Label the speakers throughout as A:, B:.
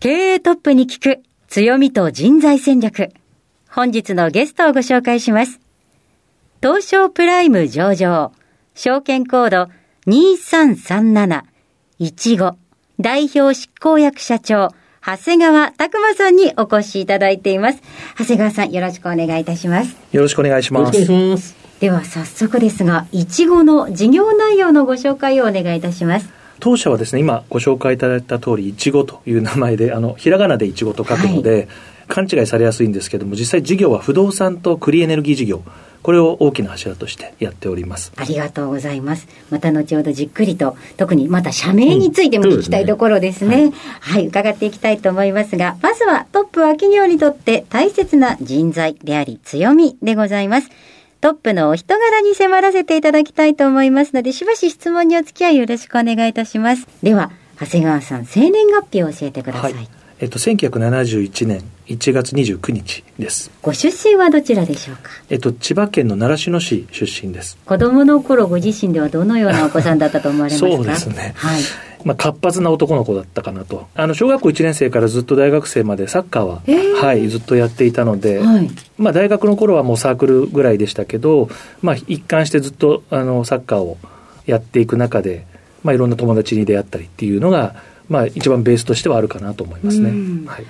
A: 経営トップに聞く強みと人材戦略。本日のゲストをご紹介します。東証プライム上場、証券コード2337-15代表執行役社長、長谷川拓馬さんにお越しいただいています。長谷川さん、よろしくお願いいたします。
B: よろしくお願いします。
C: よろしくお願いします
A: では早速ですが、いちごの事業内容のご紹介をお願いいたします。
B: 当社はですね、今ご紹介いただいた通り、いちごという名前で、あの、ひらがなでいちごと書くので、勘違いされやすいんですけども、実際事業は不動産とクリエネルギー事業、これを大きな柱としてやっております。
A: ありがとうございます。また後ほどじっくりと、特にまた社名についても
C: うん
A: 聞きたいところですね。はい、伺っていきたいと思いますが、まずはトップは企業にとって大切な人材であり強みでございます。トップのお人柄に迫らせていただきたいと思いますので、しばし質問にお付き合いよろしくお願いいたします。では、長谷川さん、生年月日を教えてください。
B: はい。えっと、1971年1月29日です。
A: ご出身はどちらでしょうか？
B: えっと、千葉県の習志野市出身です。
A: 子供の頃ご自身ではどのようなお子さんだったと思われますか？
B: そうですね
A: はい。
B: まあ、活発な男の子だったかなと。あの、小学校1年生からずっと大学生までサッカーは、
A: えー
B: はい、ずっとやっていたので、
A: はい。
B: まあ、大学の頃はもうサークルぐらいでしたけど、まあ、一貫してずっとあのサッカーをやっていく中で、まあ、いろんな友達に出会ったりっていうのが、まあ、一番ベースとしてはあるかなと思いますね。
A: うん
B: はい、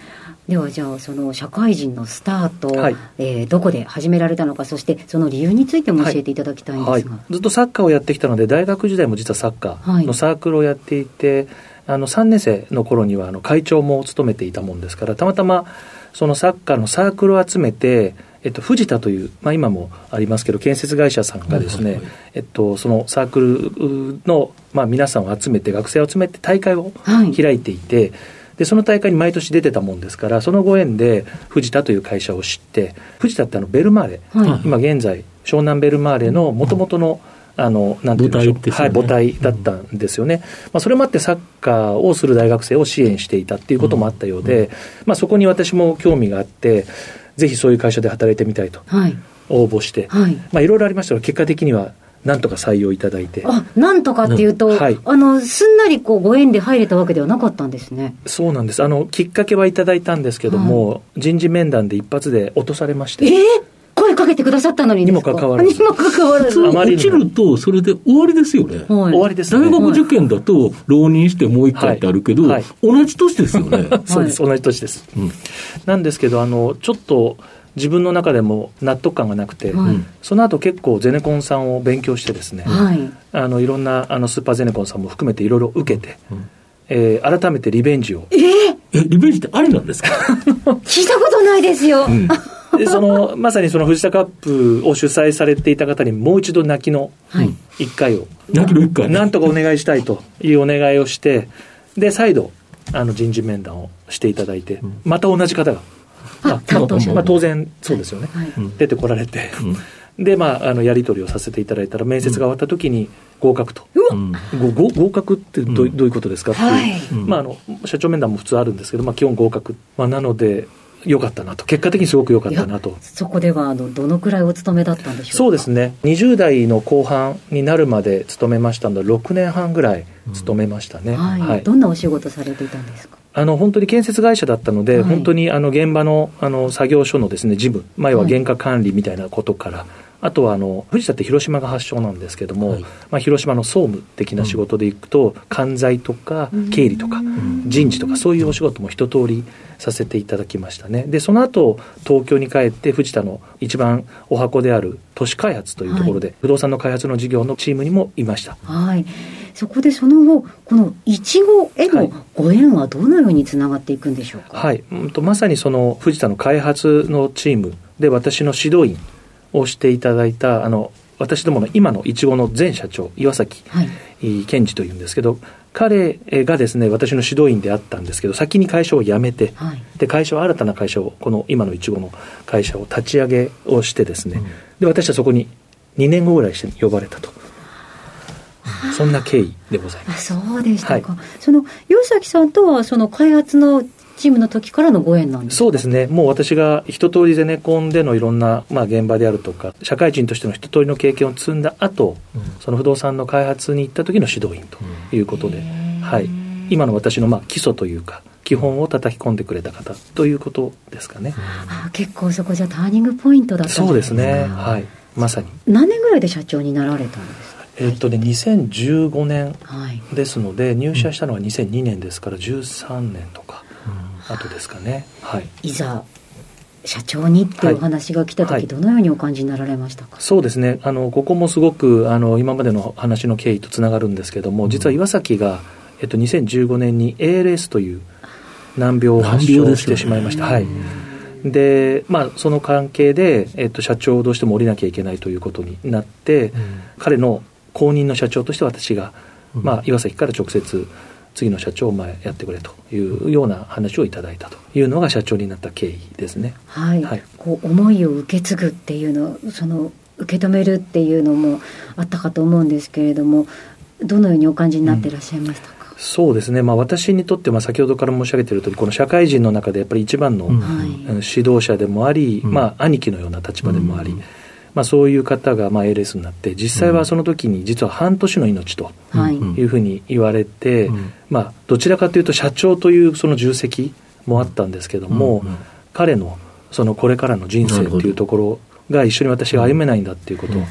A: ではじゃあその社会人のスタート、
B: はい。
A: えーどこで始められたのかそしてその理由についても教えていただきたいんで
B: はい。
A: すが、
B: ずっとサッカーをやってきたので、大学時代も実はサッカーのサークルをやっていて、あの3年生の頃にはあの会長も務めていたもんですから、たまたまそのサッカーのサークルを集めて、えっと、藤田という、まあ、今もありますけど、建設会社さんがですね、
C: はいはいはい。
B: えっと、そのサークルの、まあ、皆さんを集めて、学生を集めて大会を
A: はい。
B: 開いていて、で、その大会に毎年出てたもんですから、そのご縁で藤田という会社を知って、藤田ってあのベルマーレ、
A: はい。
B: 今現在、湘南ベルマーレの元々の、あの、なんていうんでしょう
C: ね。
B: はい、母体だったんですよね。まあ、それもあってサッカーをする大学生を支援していたっていうこともあったようで、まあ、そこに私も興味があって、ぜひそういう会社で働いてみたいと
A: はい。
B: 応募して、
A: はい。
B: まあ、いろいろありましたが、結果的には、なんとか採用いただいて、
A: あなんとかっていうと、
B: うんはい。
A: あのすんなりこうご縁で入れたわけではなかったんですね。
B: そうなんです。あの、きっかけはいただいたんですけども、人事面談で一発で落とされまして。
A: えー、声かけてくださったのにですか？
B: にもかかわらず。
A: にもかかわらず。
B: あまりにも
C: 落ちるとそれで終わりですよね、
A: はい。
B: 終わりですね。
C: 大学受験だと浪人してもう一回ってあるけど、
B: はい。はい。
C: 同じ年ですよね。
B: そうです、同じ年です。
C: うん。
B: なんですけど、あの、ちょっと自分の中でも納得感がなくて、
A: はい。
B: その後結構ゼネコンさんを勉強してですね、
A: はい。
B: あの、いろんなあのスーパーゼネコンさんも含めていろいろ受けて、
C: うん。
B: えー改めてリベンジを。
A: えー、
C: えリベンジってありなんですか？
A: 聞いたことないですよ、
C: うん。
B: でその、まさにその藤田カップを主催されていた方にもう一度泣きの
A: はい。
B: 一回を、
C: 泣きの一回？
B: なんとかお願いしたいというお願いをして、で、再度、あの人事面談をしていただいて、また同じ方が、まあ、当然。そうですよね、出てこられて、で、まあ、あのやり取りをさせていただいたら、面接が終わった時に合格と。
C: うん。
B: ごご合格ってどう,、
C: うん。
B: どういうことですかっていう、まあ、あの社長面談も普通あるんですけど、まあ、基本合格、まあ、なので、良かったなと、結果的にすごく良かったなと。
A: そこではあのどのくらいお勤めだったんでしょうか？
B: そうですね、20代の後半になるまで勤めましたので、6年半ぐらい勤めましたね。
A: はい、
B: はい。
A: どんなお仕事されていたんですか？
B: あの本当に建設会社だったので、
A: はい。
B: 本当にあの現場のあの作業所のですね事務、まあ、要は原価管理みたいなことから、あとはあの藤田って広島が発祥なんですけども、はい、まあ、広島の総務的な仕事でいくと、関西とか経理とか人事とかそういうお仕事も一通りさせていただきましたね。でその後東京に帰って藤田の一番お箱である都市開発というところで、はい、不動産の開発の事業のチームにもいました。
A: はいそこでその後、このいちごへのご縁はどのようにつながっていくんでしょうか？
B: はい、うんとまさにその藤田の開発のチームで私の指導員をしていただいたあの私どもの今のいちごの前社長岩崎健二というんですけど彼がですね私の指導員であったんですけど先に会社を辞めて、はい、で会社は新たな会社をこの今のいちごの会社を立ち上げをしてですね、うん、で私はそこに2年後ぐらいして呼ばれたと。そんな経緯でございます。
A: そうでしたか。はい、その岩崎さんとはその開発のチームの時からのご縁なんです
B: そうですね、もう私が一通りゼネコンでのいろんな、まあ、現場であるとか、社会人としての一通りの経験を積んだ後、うん、その不動産の開発に行った時の指導員ということで、うん、はい、今の私のまあ基礎というか、基本を叩き込んでくれた方ということですかね。
A: あ結構そこじゃターニングポイントだった
B: そうですね、はい、まさに。
A: 何年ぐらいで社長になられたんですか？
B: えっとね、2015年ですので、入社したのは2002年ですから13年とか後ですかね。はい、
A: いざ社長にっていうお話が来た時、はい、どのようにお感じになられましたか？
B: そうですね。あのここもすごくあの今までの話の経緯とつながるんですけども、実は岩崎が、えっと、2015年に ALS という難病を発症してしまいました。はい。でまあ、その関係で、えっと、社長をどうしても降りなきゃいけないということになって、うん、彼の後任の社長として私が、まあ、岩崎から直接次の社長を前やってくれというような話をいただいたというのが社長になった経緯ですね。
A: はい。はい、こう思いを受け継ぐっていうのその受け止めるっていうのもあったかと思うんですけれども、どのようにお感じになっていらっしゃいましたか？
B: うん、そうですね、まあ、私にとって、まあ、先ほどから申し上げているとおり、この社会人の中でやっぱり一番の、うん、指導者でもあり、うん、まあ、兄貴のような立場でもあり、まあ、そういう方がまあ ALS になって実際はその時に実は半年の命とい。うふうに言われて、うん、まあ、どちらかというと社長というその重責もあったんですけども、うんうん、彼のそのこれからの人生というところが一緒に私が歩めないんだっていうこと。を、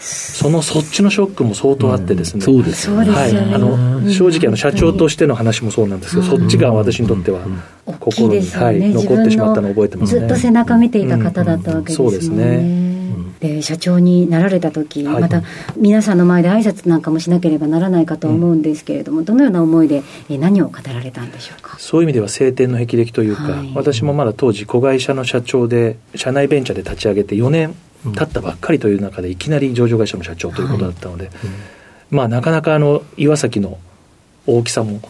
B: そのそっちのショックも相当あってですね、
A: そうです
B: はい、あの正直あの社長としての話もそうなんですけど、そっちが私にとっては心に、はい、残ってしまったのを覚えてますね。
A: ずっと背中見ていた方だったわけですね、そうですねで社長になられた時、はい、また皆さんの前で挨拶なんかもしなければならないかと思うんですけれども、うん、どのような思いで何を語られたんでしょうか？
B: そういう意味では晴天の霹靂というか、はい、私もまだ当時子会社の社長で社内ベンチャーで立ち上げて4年経ったばっかりという中でいきなり上場会社の社長ということだったので、はいうん、まあなかなかあの岩崎の大きさも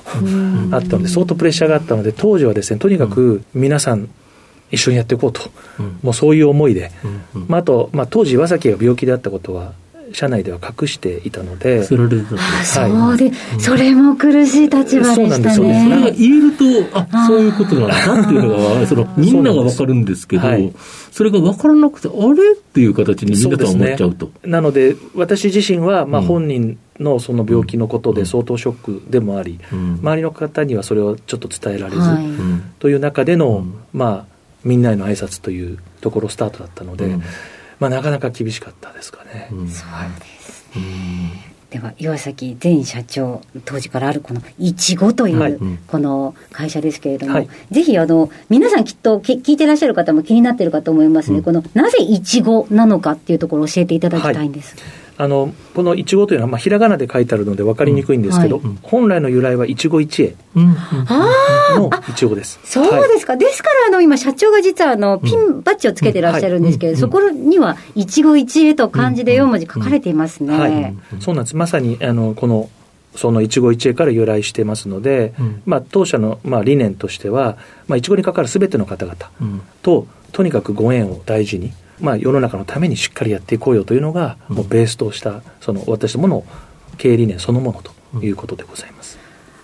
B: あったので相当プレッシャーがあったので当時はですねとにかく皆さん一緒にやっていこうと、うん、もうそういう思いで、うんうん、まあ、あと、まあ、当時岩崎が病気であったことは社内では隠していたので、
A: それで、はい、そうで、それも苦しい立場でしたね。それ
C: が言えると、あそういうことなんだっていうのが、そのみんながわかるんですけど、はい、それがわからなくて、あれ？っていう形にみんなと思っちゃうと。ね、
B: なので、私自身は、まあ、本人のその病気のことで相当ショックでもあり、うん、周りの方にはそれをちょっと伝えられず、はい、という中での、まあ、みんなへの挨拶というところスタートだったので、うん、まあ、なかなか厳しかったですかね。
A: うん、そうですね、では岩崎前社長当時からあるこのいちごというこの会社ですけれども、はい、ぜひあの皆さんきっと聞いてらっしゃる方も気になっているかと思いますね、うん、このなぜいちごなのかっていうところを教えていただきたいんです。はい
B: あのこのいちごというのは、まあ、ひらがなで書いてあるので分かりにくいんですけど、うんはい、本来の由来は一期一会のいちごです。
A: そうですか、はい、ですからあの今、社長が実はあのピンバッジをつけてらっしゃるんですけど、うん。はい、そこには一期一会と漢字で4文字書かれていますね。はい、
B: そうなんです。まさにあのこのその一期一会から由来してますので、うん、まあ、当社のまあ理念としては、まあ、いちごにかかるすべての方々と、とにかくご縁を大事に。まあ、世の中のためにしっかりやっていこうよというのが、もうベースとしたその私どもの経営理念そのものということでございます。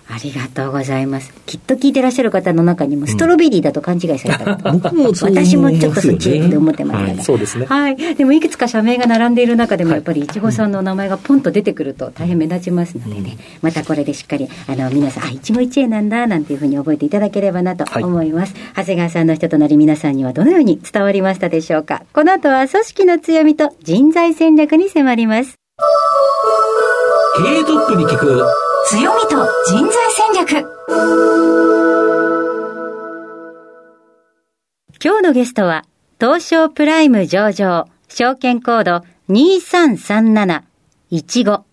A: ありがとうございます。きっと聞いてらっしゃる方の中にも、ストロベリーだと勘違いされた方、うん、僕も私もちょっとそっちで思ってました、ね、
B: はい、そうですね。
A: はい。でも、いくつか社名が並んでいる中でも、やっぱり、いちごさんの名前がポンと出てくると、大変目立ちますのでね、またこれでしっかり、あの、皆さん、あ、いちご一会なんだ、なんていうふうに覚えていただければなと思います。はい、長谷川さんの人となり、皆さんにはどのように伝わりましたでしょうか。この後は、組織の強みと人材戦略に迫ります。
C: 経営トップに聞く
A: 強みと人材戦略。今日のゲストは東証プライム上場証券コード2337-15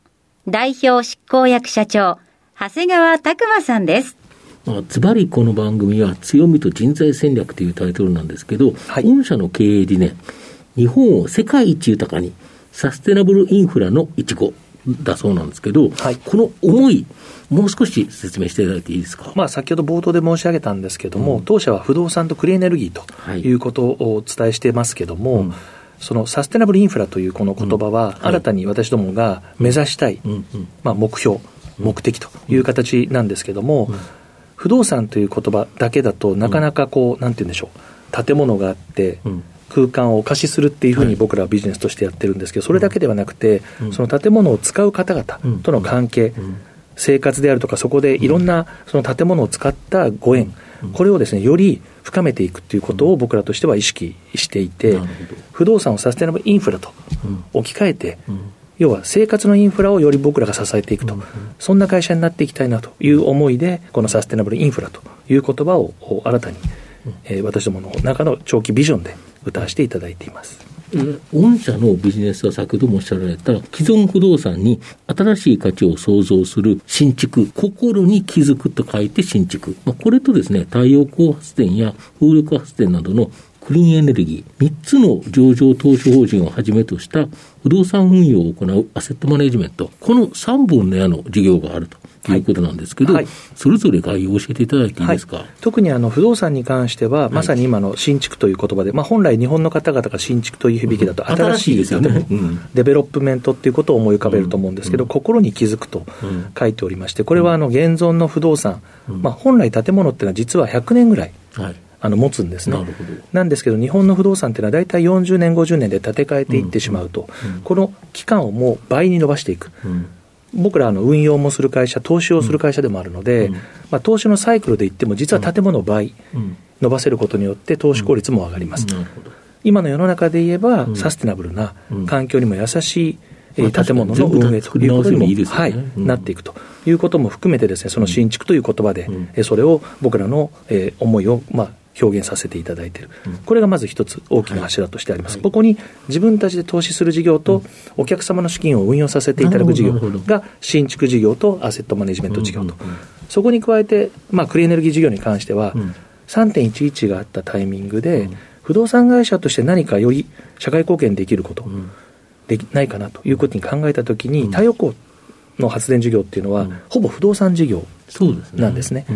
A: 代表執行役社長長谷川拓馬さんです。
C: ズバリこの番組は強みと人材戦略というタイトルなんですけど、はい、御社の経営理念、日本を世界一豊かに、サステナブルインフラのいちごだそうなんですけど、はい、この思い、もう少し説明していただいていいですか、
B: まあ、先ほど冒頭で申し上げたんですけれども、うん、当社は不動産とクリーンエネルギーとい。うことをお伝えしていますけれども、はいうん。そのサステナブルインフラというこの言葉は、新たに私どもが目指したい、まあ、目標、目的という形なんですけれども、不動産という言葉だけだとなかなかこう、なんて言うんでしょう、建物があって、空間をお貸しするっていうふうに僕らはビジネスとしてやってるんですけど、それだけではなくて、その建物を使う方々との関係、生活であるとか、そこでいろんなその建物を使ったご縁、これをですね、より深めていくということを僕らとしては意識していて、不動産をサステナブルインフラと置き換えて、要は生活のインフラをより僕らが支えていくと、そんな会社になっていきたいなという思いで、このサステナブルインフラという言葉を新たに、えー、私どもの中の長期ビジョンで歌わせていただいています。
C: 御社のビジネスは先ほどもおっしゃられた既存不動産に新しい価値を創造する新築、心に気づくと書いて新築。ま、これとですね、太陽光発電や風力発電などのクリーンエネルギー、3つの上場投資法人をはじめとした不動産運用を行うアセットマネジメント、この3本の矢の事業があると。ということなんですけど、はい、それぞれ概要を教えていただいていいですか、はい、
B: 特にあの不動産に関しては、まさに今の心築という言葉で、まあ、本来、日本の方々が新築という響きだと、新しいですよね、うん、デベロップメントっていうことを思い浮かべると思うんですけど、うん、心に築くと書いておりまして、これはあの現存の不動産、まあ、本来、建物っていうのは実は100年ぐらい。はい。あの持つんですね。なんですけど、日本の不動産っていうのは大体40年、50年で建て替えていってしまうと、うん。うん、この期間をもう倍に伸ばしていく。うん僕らの運用もする会社、投資をする会社でもあるので、うん、まあ、投資のサイクルで言っても、実は建物を倍伸ばせることによって、投資効率も上がります。今の世の中で言えば、サステナブルな環境にも優しい、えー、建物の運営ということにも、ね、はい、なっていくということも含めてですね、その新築という言葉で、うん、それを僕らの、えー、思いを、まあ、表現させていただいている、うん、これがまず一つ大きな柱としてあります、はい、ここに自分たちで投資する事業と、お客様の資金を運用させていただく事業が新築事業とアセットマネジメント事業と、そこに加えて、まあ、クリーンエネルギー事業に関しては、うん、3.11があったタイミングで、不動産会社として何かより社会貢献できること、できないかなということに考えたときに、太陽光の発電事業っていうのは、ほぼ不動産事業なんですね、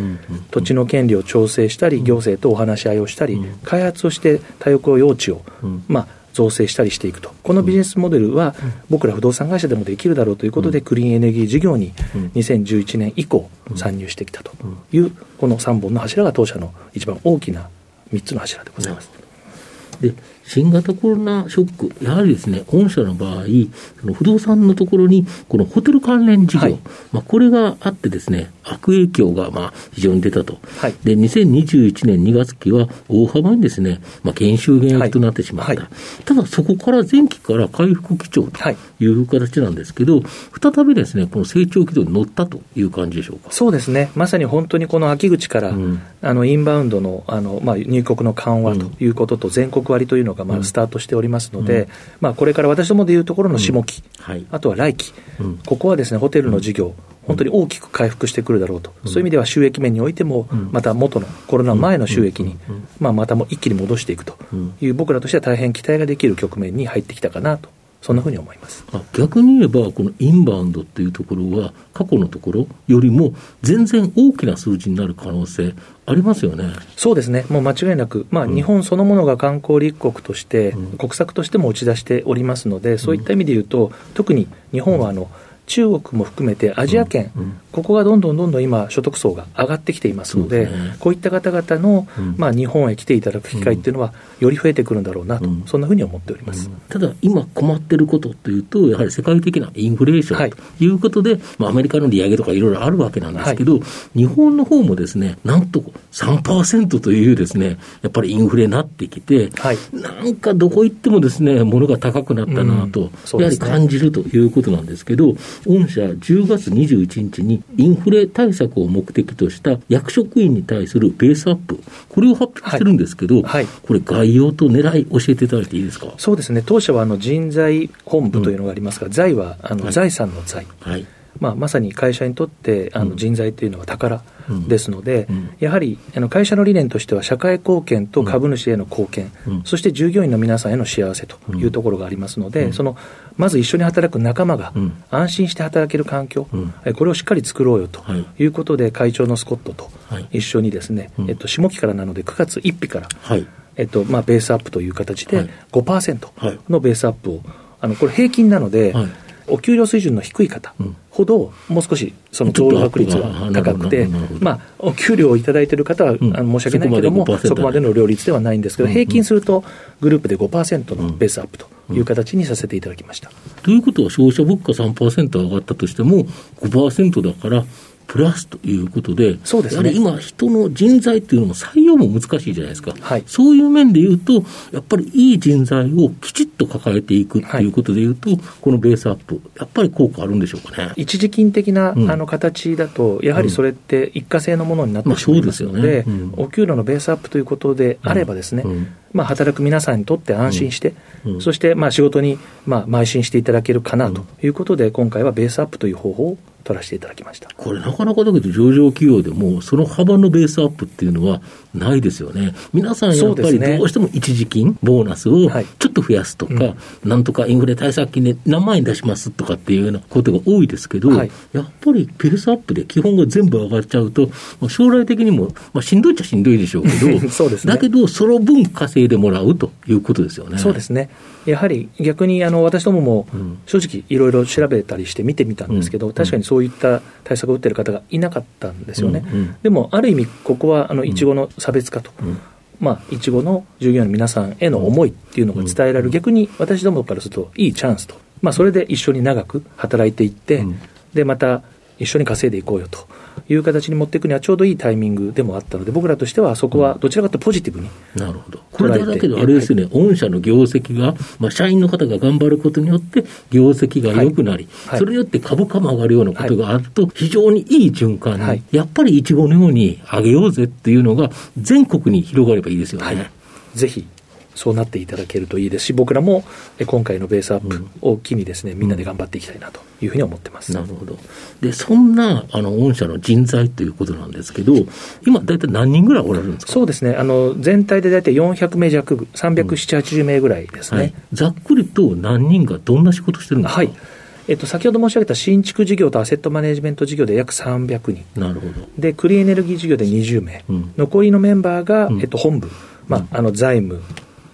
B: 土地の権利を調整したり、行政とお話し合いをしたり、開発をして太陽光用地を、まあ、造成したりしていくと、このビジネスモデルは、僕ら不動産会社でもできるだろうということで、クリーンエネルギー事業に2011年以降、参入してきたという、この3本の柱が当社の一番大きな3つの柱でございます。
C: で新型コロナショック、やはりですね、御社の場合、その不動産のところに、このホテル関連事業、はい、まあ、これがあってですね、悪影響がまあ非常に出たと。はい、で、2021年2月期は大幅にですね、まあ、減収減益となってしまった。はいはい、ただ、そこから前期から回復基調という形なんですけど、再びですね、この成長軌道に乗ったという感じでしょうか。
B: そうですね。まさに本当にこの秋口から、うん、あの、インバウンドの、あの、まあ、入国の緩和ということと、全国割というのがまあスタートしておりますので、うん、まあ、これから私どもでいうところの下期、はい、あとは来期、ここはですね、ホテルの事業、本当に大きく回復してくるだろうと、そういう意味では収益面においても、また元のコロナ前の収益に、まあ、またも一気に戻していくという、僕らとしては大変期待ができる局面に入ってきたかなと。そんなふうに思います。
C: 逆に言えば、このインバウンドっていうところは、過去のところよりも全然大きな数字になる可能性、ありますよね。
B: そうですね、もう間違いなく、まあ、日本そのものが観光立国として、うん、国策としても打ち出しておりますので、そういった意味で言うと、特に日本はあの、中国も含めてアジア圏、ここがどんどんどんどん今、所得層が上がってきていますので、でね、こういった方々の、うん、まあ、日本へ来ていただく機会っていうのは、より増えてくるんだろうなと、うん、そんなふうに思っております、
C: ただ、今困ってることというと、やはり世界的なインフレーションということで、はい、まあ、アメリカの利上げとかいろいろあるわけなんですけど、はい、日本の方もですね、なんと3%というですね、やっぱりインフレになってきて、はい、なんかどこ行ってもですね、物が高くなったなと、やはり感じるということなんですけど、御社10月21日にインフレ対策を目的とした役職員に対するベースアップ、これを発表してるんですけど、はい。はい、これ概要と狙い教えていただいていいですか？
B: そうですね、当社はあの人材本部というのがありますが、うん、財はあの財産の財。はいまあ、まさに会社にとってあの人材というのは宝ですので、うん。うん、やはりあの会社の理念としては、社会貢献と株主への貢献、うん、そして従業員の皆さんへの幸せというところがありますので、そのまず一緒に働く仲間が安心して働ける環境、これをしっかり作ろうよとい。うことで、会長のスコットと一緒にですね、えっと、下期からなので、9月1日から、はい。えっとまあ、ベースアップという形で5%のベースアップを、あのこれ平均なので、はい。お給料水準の低い方ほど、もう少しその増額率が高くて、まあ、お給料をいただいている方は、あの申し訳ないけども、そこまでの両率ではないんですけど、平均すると、グループで5%のベースアップという形にさせていただきました。
C: ということは、消費者物価3%上がったとしても、5%だから、プラスということで、そうですね、今、人の人材っていうのも採用も難しいじゃないですか、はい、そういう面でいうと、やっぱりいい人材をきちっと抱えていくということでいうと、はい、このベースアップ、やっぱり効果あるんでしょうかね。
B: 一時金的な、うん、あの形だと、やはりそれって一過性のものになってしまいますので、まあね。うん、お給料のベースアップということであればですね、うんまあ、働く皆さんにとって安心して、うん。うん、そしてまあ仕事にまあ邁進していただけるかなということで、今回はベースアップという方法を取らせていただきました。
C: これ、なかなかだけど、上場企業でも、その幅のベースアップっていうのはないですよね。皆さんやっぱりどうしても一時金、ボーナスをちょっと増やすとか、はいうん、なんとかインフレ対策金で何万円出しますとかっていうようなことが多いですけど、はい、やっぱりベースアップで基本が全部上がっちゃうと、将来的にも、まあ、しんどいっちゃしんどいでしょうけど、そうですね、だけど、その分稼いでもらうということですよね。
B: そうですね。やはり逆にあの私どもも正直いろいろ調べたりして見てみたんですけど、確かにそういった対策を打ってる方がいなかったんですよね。でもある意味ここはあのいちごの差別化と。まあ、いちごの従業員の皆さんへの思いっていうのが伝えられる、逆に私どもからするといいチャンスと、まあ、それで一緒に長く働いていって、でまた一緒に稼いでいこうよという形に持っていくにはちょうどいいタイミングでもあったので、僕らとしてはそこはどちらかとポジティブに、
C: なるほど。これだけど、あれですね、御社の業績が、まあ、社員の方が頑張ることによって、業績が良くなり、はい、それによって株価も上がるようなことがあると、非常にいい循環に、はい、やっぱりいちごのように上げようぜっていうのが、全国に広がればいいですよね。はい、
B: ぜひそうなっていただけるといいですし、僕らも今回のベースアップを機にですね、みんなで頑張っていきたいなというふうに思ってます。
C: なるほど。で、そんな、あの、御社の人材ということなんですけど、今、大体何人ぐらいおられるんですか？
B: そうですね。あの、全体で大体400名弱、370、80名ぐらいですね、はい。
C: ざっくりと何人がどんな仕事してるんですか？はい。
B: えっと、先ほど申し上げた新築事業とアセットマネジメント事業で約300人。なるほど。で、クリーンエネルギー事業で20名。うん、残りのメンバーが、えっと、本部。まあ、あの財務、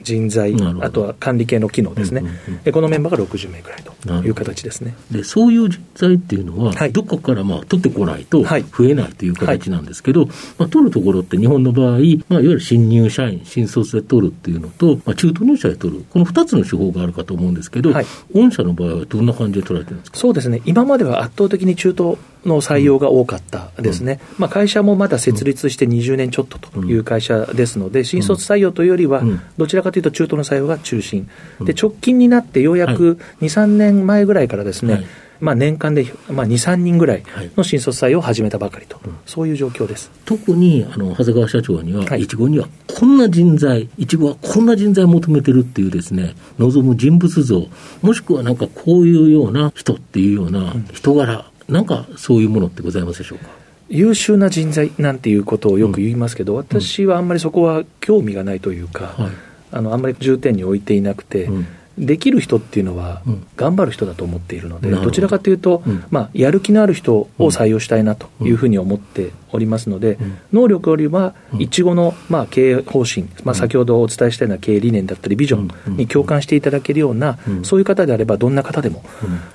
B: 人材、あとは管理系の機能ですね、うんうんうん、このメンバーが60名ぐらいという形ですね。
C: でそういう人材っていうのは、はい、どこからまあ取ってこないと増えないという形なんですけど、はい、まあ、取るところって日本の場合、まあ、いわゆる新入社員、新卒で取るっていうのと、まあ、中途入社で取る、この2つの手法があるかと思うんですけど、はい、御社の場合はどんな感じで取られてるんですか？
B: そうですね、今までは圧倒的に中途の採用が多かったですね、うん、まあ、会社もまだ設立して20年ちょっとという会社ですので、新卒採用というよりは、どちらかというと中途の採用が中心、で直近になってようやく2、3年前ぐらいからですね、はい。まあ、年間で、まあ、2、3人ぐらいの新卒採用を始めたばかりと、はい、そういう状況です。
C: 特にあの長谷川社長には、い。ちごにはこんな人材、いちごはこんな人材を求めてるっていうですね、望む人物像、もしくはなんかこういうような人っていうような人柄、うん、なんかそういうものってございますでしょうか？
B: 優秀な人材なんていうことをよく言いますけど、うん、私はあんまりそこは興味がないというか、はい、あのあんまり重点に置いていなくて、うん。できる人っていうのは、頑張る人だと思っているので、ど。ちらかというと、まあ、やる気のある人を採用したいなというふうに思っておりますので、能力よりは、いちごの、まあ、経営方針、まあ、先ほどお伝えしたような経営理念だったり、ビジョンに共感していただけるような、そういう方であれば、どんな方でも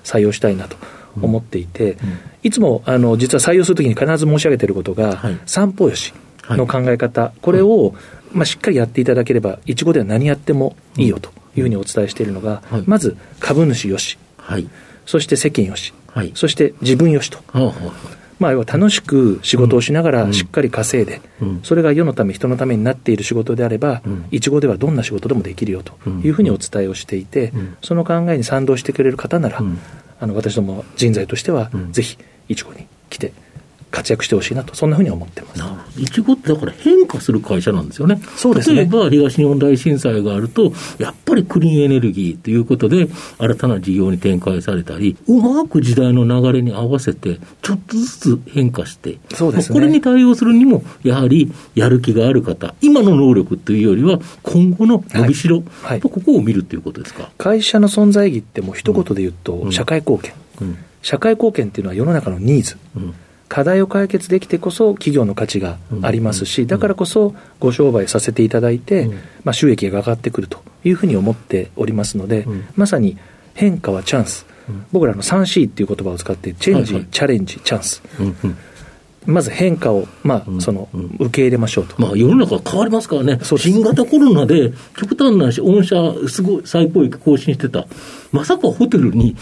B: 採用したいなと思っていて、いつもあの実は採用するときに必ず申し上げていることが、はい、三方よしの考え方、これを、まあ、しっかりやっていただければ、いちごでは何やってもいいよとい。うふうにお伝えしているのが、まず株主よし、そして世間よし、そして自分よしと。まあ、要は楽しく仕事をしながらしっかり稼いで、それが世のため、人のためになっている仕事であれば、いちごではどんな仕事でもできるよというふうにお伝えをしていて、その考えに賛同してくれる方なら、あの私ども人材としては、ぜひいちごに来て活躍してほしいなと、そんなふうに思ってます。
C: いちごってだから変化する会社なんですよね。
B: そうですね。
C: 例えば東日本大震災があると、やっぱりクリーンエネルギーということで、新たな事業に展開されたり、うまく時代の流れに合わせて、ちょっとずつ変化して、
B: そうですね、
C: これに対応するにも、やはりやる気がある方、今の能力というよりは、今後の伸びしろ、はい、ここを見るということですか？
B: 会社の存在意義ってもう一言で言うと、社会貢献。うん社会貢献っていうのは世の中のニーズ、うん、課題を解決できてこそ企業の価値がありますし、だからこそご商売させていただいて、まあ、収益が上がってくるというふうに思っておりますので、まさに変化はチャンス、僕らの 3C っていう言葉を使って、チェンジ、はいはい、チャレンジ、チャンス。まず変化を、まあ、その、受け入れましょうと。
C: まあ、世の中変わりますからね。新型コロナで、極端な話、御社、すごい最高益更新してた。まさかホテルに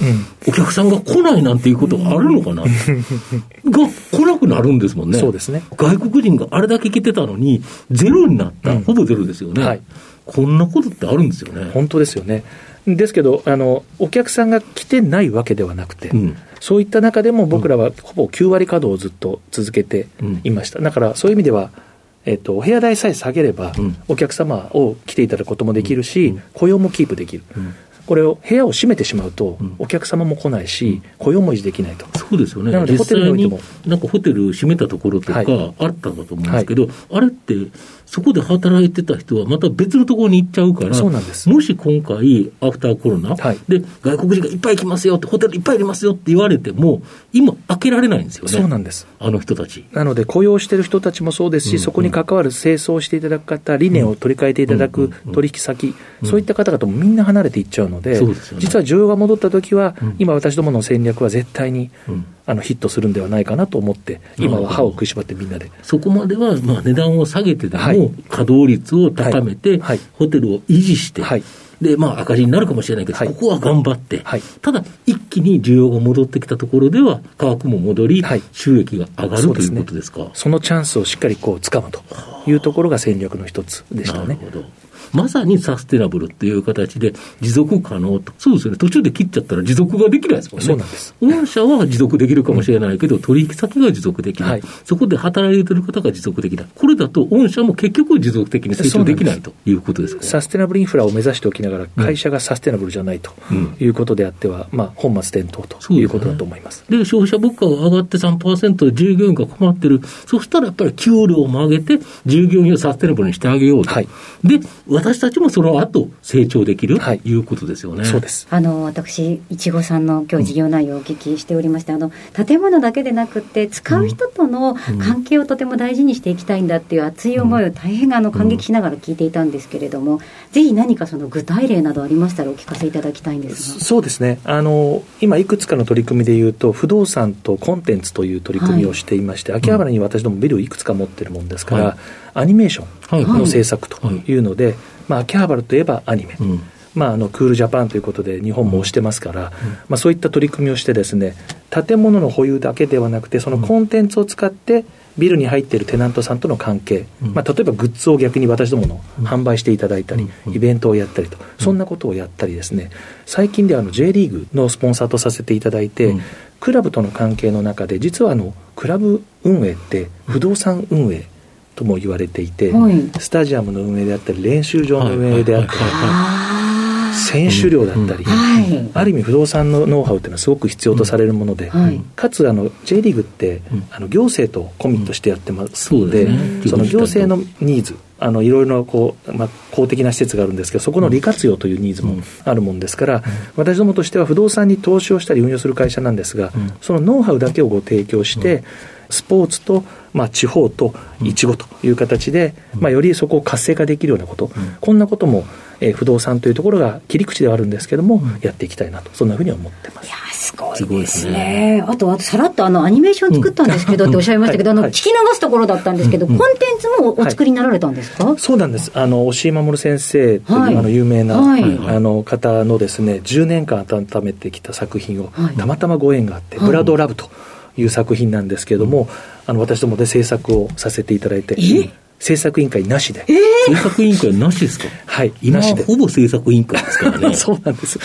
C: お客さんが来ないなんていうことがあるのかな、が来なくなるんですもんね。
B: そうですね。
C: 外国人があれだけ来てたのに、ゼロになった。うん、ほぼゼロですよね。はい。こんなことってあるんですよね。
B: 本当ですよね。ですけどあの、お客さんが来てないわけではなくて、うん、そういった中でも僕らはほぼ9割稼働をずっと続けていました。だからそういう意味では、えっと、お部屋代さえ下げれば、お客様を来ていただくこともできるし、雇用もキープできる。これを部屋を閉めてしまうと、お客様も来ないし、雇用も維持できないと。
C: そうですよね。なので、ホテルにおいても。なんかホテル閉めたところとか、あったんだと思うんですけど、はい、あれって、そこで働いてた人はまた別のところに行っちゃうから、
B: そうなんです。
C: もし今回、アフターコロナ、はい、で外国人がいっぱい来ますよって、ホテルいっぱいいりますよって言われても、今、開けられないんですよね、
B: そうなんです。
C: あの人たち。
B: なので、雇用してる人たちもそうですし、うんうん、そこに関わる清掃していただく方、理念を取り替えていただく取引先、そういった方々もみんな離れていっちゃうので、でね、実は需要が戻ったときは、うん、今、私どもの戦略は絶対に、うんあのヒットするんではないかなと思って、今は歯を食いしばってみんなで。
C: そこまでは、まあ、値段を下げてでも、稼働率を高めて、ホテルを維持して、はい。で、まあ、赤字になるかもしれないけど、はい、ここは頑張って、はい、ただ、一気に需要が戻ってきたところでは、価格も戻り、はい、収益が上がるということですか？
B: そのチャンスをしっかりこう掴むというところが戦略の一つでしたね。なるほど
C: まさにサステナブルっていう形で持続可能と。そうですよね。途中で切っちゃったら持続ができないですもんね。
B: そうなんです。
C: 御社は持続できるかもしれないけど、うん、取引先が持続できない、はい、そこで働いてる方が持続できない。これだと御社も結局持続的に成長できないということですか
B: サステナブルインフラを目指しておきながら、会社がサステナブルじゃないということであっては、うん、まあ、本末転倒ということだと思います。
C: で、ね、消費者物価が上がって3%で従業員が困ってる。そしたらやっぱり給料も上げて、従業員をサステナブルにしてあげようと。はい、で、私たちもその後成長できる、はい、いうことですよね。
B: そうです。
A: あの私、いちごさんの今日事業内容をお聞きしておりまして、うん、あの建物だけでなくて、使う人との関係をとても大事にしていきたいんだっていう熱い思いを大変あの感激しながら聞いていたんですけれども、うん、ぜひ何かその具体例などありましたらお聞かせいただきたいんです
B: そうですね。あの、今、いくつかの取り組みでいうと、不動産とコンテンツという取り組みをしていまして、はい、秋葉原に私どもビルをいくつか持ってるもんですから、はい、アニメーションの制作というので、はいまあ、秋葉原といえばアニメ。うん。まあ、あのクールジャパンということで日本も推してますから、うん、まあ、そういった取り組みをしてですね建物の保有だけではなくてそのコンテンツを使ってビルに入っているテナントさんとの関係、うん、まあ、例えばグッズを逆に私どもの販売していただいたり、イベントをやったりと、そんなことをやったりですね。最近ではあの J リーグのスポンサーとさせていただいて、クラブとの関係の中で実はあのクラブ運営って不動産運営とも言われていて、はい、スタジアムの運営であったり練習場の運営であったり、選手料だったり、うん。ある意味不動産のノウハウっていうのはすごく必要とされるもので、うん。はい、かつあの J リーグって、あの行政とコミットしてやってますので,、その行政のニーズあのいろいろこう、まあ、公的な施設があるんですけど、そこの利活用というニーズもあるもんですから、私どもとしては不動産に投資をしたり運用する会社なんですが、そのノウハウだけをご提供して、スポーツと、まあ、地方といちごという形で、まあ、よりそこを活性化できるようなこと、こんなこともえー、不動産というところが切り口ではあるんですけども、うん、やっていきたいなと、そんなふうに思ってます。
A: いやすごいですね。あと、あとさらっとあのアニメーション作ったんですけど、っておっしゃいましたけど、あの、聞き流すところだったんですけど、コンテンツもお作りになられたんですか、
B: そうなんです。あの、押井守先生という、あの、有名な、あの、方のですね、10年間温めてきた作品を、たまたまご縁があって、ブラッドラブという作品なんですけれども、あの、私どもで制作をさせていただいて、制作委員会なしで。
C: えー、制作委員会なしですか？
B: はい、
C: なしで。ほぼ制作委員会ですからね。
B: そうなんです。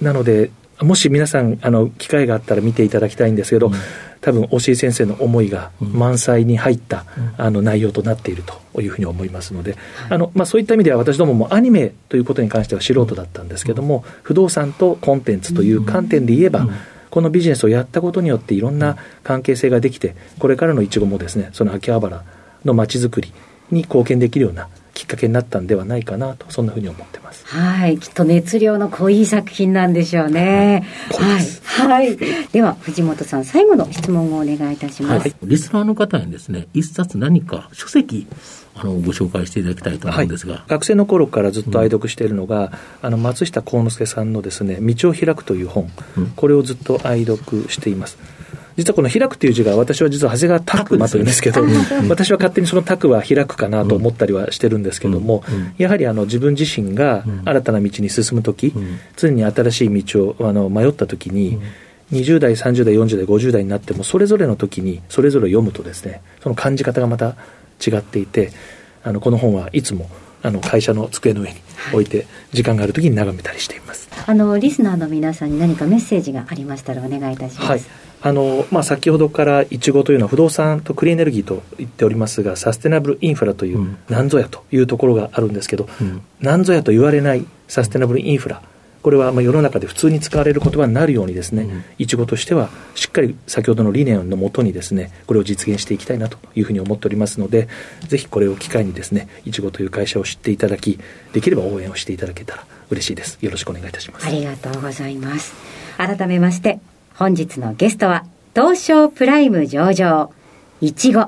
B: うん、なので、もし皆さん、あの、機会があったら見ていただきたいんですけど、うん、多分、押井先生の思いが満載に入った、うん、あの、内容となっているというふうに思いますので、あの、まあ、そういった意味では私どももアニメということに関しては素人だったんですけども、不動産とコンテンツという観点で言えば、このビジネスをやったことによっていろんな関係性ができて、これからのいちごもですね、その秋葉原の街づくりに貢献できるようなきっかけになったんではないかなと、そんなふうに思ってます。
A: はい。きっと熱量の濃い作品なんでしょうね。はい。はい。では、藤本さん、最後の質問をお願いいたします。はい、
C: リスナーの方にですね、一冊何か書籍、あのご紹介していただきたいと思うんですが、はい、
B: 学生の頃からずっと愛読しているのが、うん、あの松下幸之助さんのですね「道を開く」という本、うん、これをずっと愛読しています。実はこの開くという字が私は実は長谷川拓磨というんですけど、私は勝手にその拓は開くかなと思ったりはしてるんですけども、やはりあの自分自身が新たな道に進むとき、常に新しい道をあの迷ったときに、20代、30代、40代、50代になっても、それぞれの時に、それぞれ読むとですね、その感じ方がまた違っていて、あのこの本はいつもあの会社の机の上に置いて、時間があるときに眺めたりしています。
A: あのリスナーの皆さんに何かメッセージがありましたらお願いいたします。はい
B: あのまあ、先ほどからいちごというのは不動産とクリーンエネルギーと言っておりますがサステナブルインフラという、なんぞやというところがあるんですけど、うん、なんぞやと言われないサステナブルインフラこれはまあ世の中で普通に使われる言葉になるようにですね、いちごとしてはしっかり先ほどの理念のもとにですね、これを実現していきたいなというふうに思っておりますので、ぜひこれを機会にですね、いちごという会社を知っていただき、できれば応援をしていただけたら嬉しいです。よろしくお願いいたします。
A: ありがとうございます。改めまして、本日のゲストは、東証プライム上場、いちご、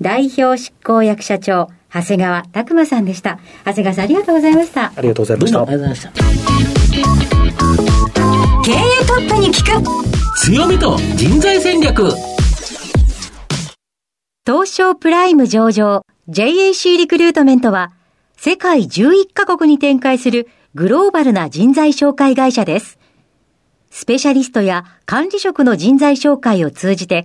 A: 代表執行役社長、長谷川拓馬さんでした。長谷川さんありがとうございました。
B: ありがとうございました。ありがとうございました。
A: 経営トップに聞く
C: 強みと人材戦略
A: 東証プライム上場 JAC リクルートメントは世界11カ国に展開するグローバルな人材紹介会社です。スペシャリストや管理職の人材紹介を通じて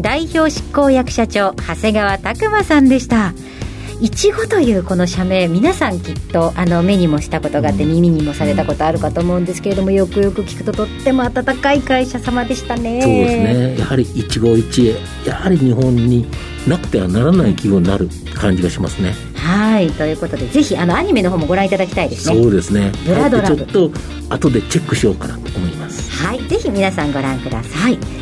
A: 代表執行役社長長谷川拓馬さんでした。いちごというこの社名皆さんきっとあの目にもしたことがあって耳にもされたことあるかと思うんですけれどもよくよく聞くととっても温かい会社様でしたね。
C: そうですね。やはり一期一会やはり日本になくてはならない企業になる感じがしますね。
A: はいということでぜひあのアニメの方もご覧いただきたいですね。
C: そうですね。
A: ブラドラ
C: ブちょっと後でチェックしようかなと思います。
A: はいぜひ皆さんご覧ください